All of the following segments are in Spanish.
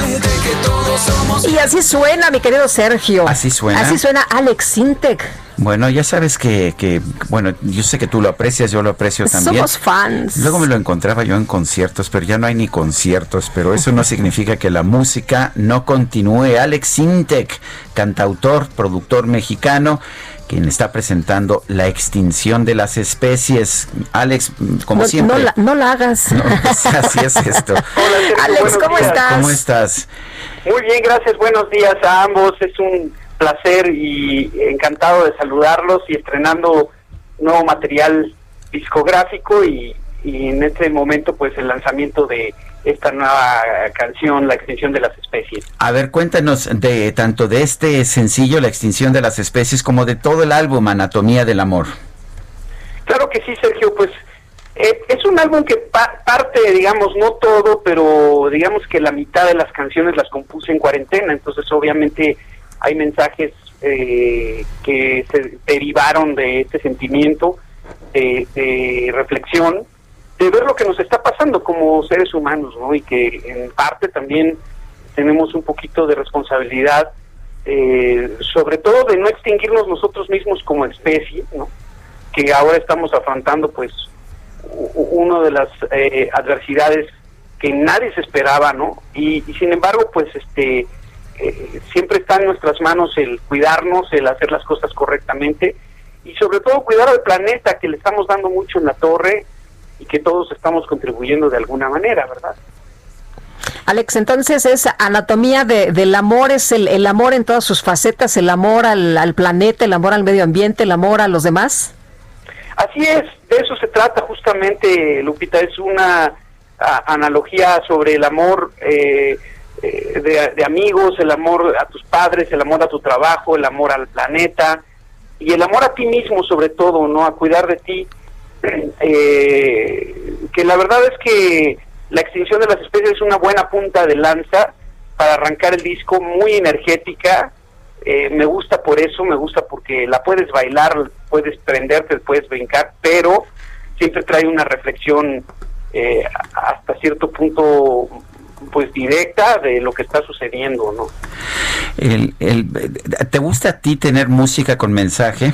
que todos somos. Y así suena, mi querido Sergio. ¿Así suena? Así suena Alex Sintek. Bueno, ya sabes que, que, bueno, yo sé que tú lo aprecias, yo lo aprecio también. Somos fans. Luego me lo encontraba yo en conciertos, pero ya no hay ni conciertos, pero eso no significa que la música no continúe. Alex Sintek, cantautor, productor mexicano, quien está presentando La extinción de las especies. Alex, como no, siempre. No la, no la hagas. No, pues, así es esto. Hola, Sergio, Alex, ¿cómo días. estás? ¿Cómo estás? Muy bien, gracias. Buenos días a ambos. Es un placer y encantado de saludarlos y estrenando nuevo material discográfico y, y en este momento pues el lanzamiento de esta nueva canción, La extinción de las especies. A ver, cuéntanos de tanto de este sencillo, La extinción de las especies, como de todo el álbum Anatomía del Amor. Claro que sí, Sergio, pues eh, es un álbum que pa- parte, digamos, no todo, pero digamos que la mitad de las canciones las compuse en cuarentena, entonces obviamente hay mensajes eh, que se derivaron de este sentimiento de, de reflexión, de ver lo que nos está pasando como seres humanos, ¿no? Y que en parte también tenemos un poquito de responsabilidad, eh, sobre todo de no extinguirnos nosotros mismos como especie, ¿no? que ahora estamos afrontando pues una de las eh, adversidades que nadie se esperaba, ¿no? Y, y sin embargo, pues este eh, siempre está en nuestras manos el cuidarnos, el hacer las cosas correctamente y sobre todo cuidar al planeta que le estamos dando mucho en la torre y que todos estamos contribuyendo de alguna manera, ¿verdad? Alex, entonces es anatomía de- del amor, es el, el amor en todas sus facetas, el amor al, al planeta, el amor al medio ambiente, el amor a los demás. Así es, de eso se trata justamente, Lupita, es una a- analogía sobre el amor eh, eh, de, de amigos, el amor a tus padres, el amor a tu trabajo, el amor al planeta y el amor a ti mismo sobre todo, ¿no? A cuidar de ti. Eh, que la verdad es que la extinción de las especies es una buena punta de lanza para arrancar el disco, muy energética, eh, me gusta por eso, me gusta porque la puedes bailar, puedes prenderte, puedes brincar, pero siempre trae una reflexión eh, hasta cierto punto pues directa de lo que está sucediendo, ¿no? El, el- ¿Te gusta a ti tener música con mensaje?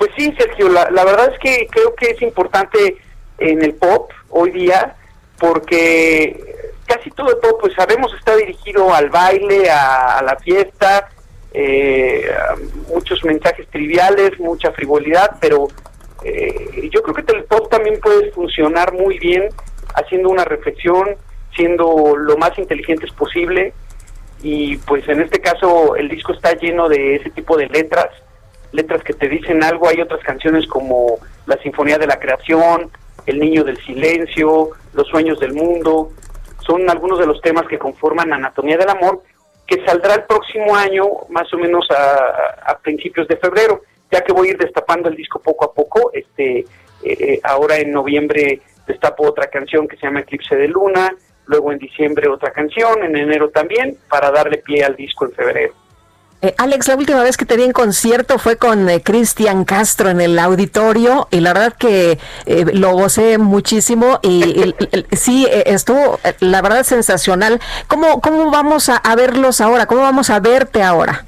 Pues sí, Sergio, la, verdad es que creo que es importante en el pop hoy día porque casi todo el pop, pues sabemos, está dirigido al baile, a, la fiesta, eh, muchos mensajes triviales, mucha frivolidad, pero eh, yo creo que el pop también puede funcionar muy bien haciendo una reflexión, siendo lo más inteligentes posible. Y pues en este caso el disco está lleno de ese tipo de letras, letras que te dicen algo, hay otras canciones como La Sinfonía de la Creación, El Niño del Silencio, Los Sueños del Mundo, son algunos de los temas que conforman Anatomía del Amor, que saldrá el próximo año, más o menos a, principios de febrero, ya que voy a ir destapando el disco poco a poco, este eh, ahora en noviembre destapo otra canción que se llama Eclipse de Luna, luego en diciembre otra canción, en enero también, para darle pie al disco en febrero. Eh, Alex, la última vez que te vi en concierto fue con eh, Cristian Castro en el auditorio y la verdad que eh, lo gocé muchísimo y sí, eh, estuvo la verdad sensacional. ¿Cómo, cómo vamos a, verlos ahora? ¿Cómo vamos a verte ahora?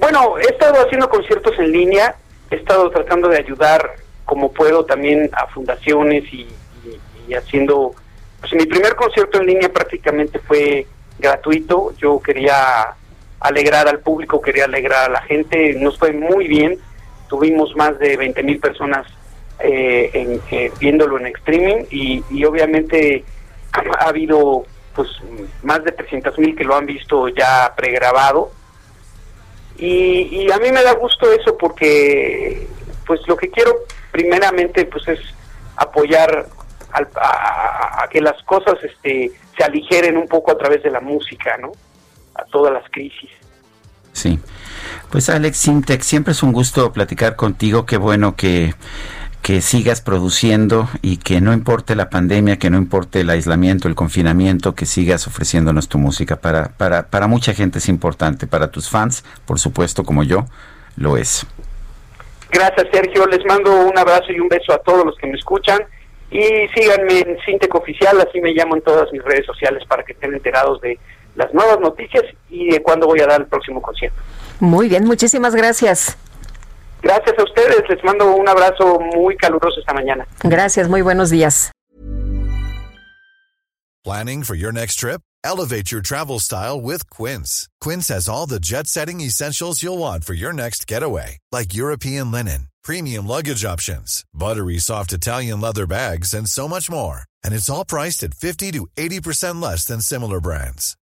Bueno, he estado haciendo conciertos en línea, he estado tratando de ayudar como puedo también a fundaciones y, y- y haciendo, pues mi primer concierto en línea prácticamente fue gratuito, yo quería alegrar al público, quería alegrar a la gente, nos fue muy bien, tuvimos más de 20 mil personas eh, en- eh, viéndolo en streaming y, obviamente ha habido pues más de 300 mil que lo han visto ya pregrabado y, y a mí me da gusto eso porque pues lo que quiero primeramente pues es apoyar a, que las cosas este, se aligeren un poco a través de la música, ¿no? A todas las crisis. Sí. Pues Alex Sintek, siempre es un gusto platicar contigo. Qué bueno que, que sigas produciendo y que no importe la pandemia, que no importe el aislamiento, el confinamiento, que sigas ofreciéndonos tu música. Para, para, para mucha gente es importante, para tus fans, por supuesto, como yo, lo es. Gracias, Sergio. Les mando un abrazo y un beso a todos los que me escuchan. Y síganme en Sintec Oficial, así me llamo en todas mis redes sociales para que estén enterados de las nuevas noticias y de cuándo voy a dar el próximo concierto. Muy bien, muchísimas gracias. Gracias a ustedes, les mando un abrazo muy caluroso esta mañana. Gracias, muy buenos días. Planning for your next trip? Elevate your travel style with Quince. Quince has all the jet-setting essentials you'll want for your next getaway, like European linen, premium luggage options, buttery soft Italian leather bags, and so much more. And it's all priced at 50 to 80% less than similar brands.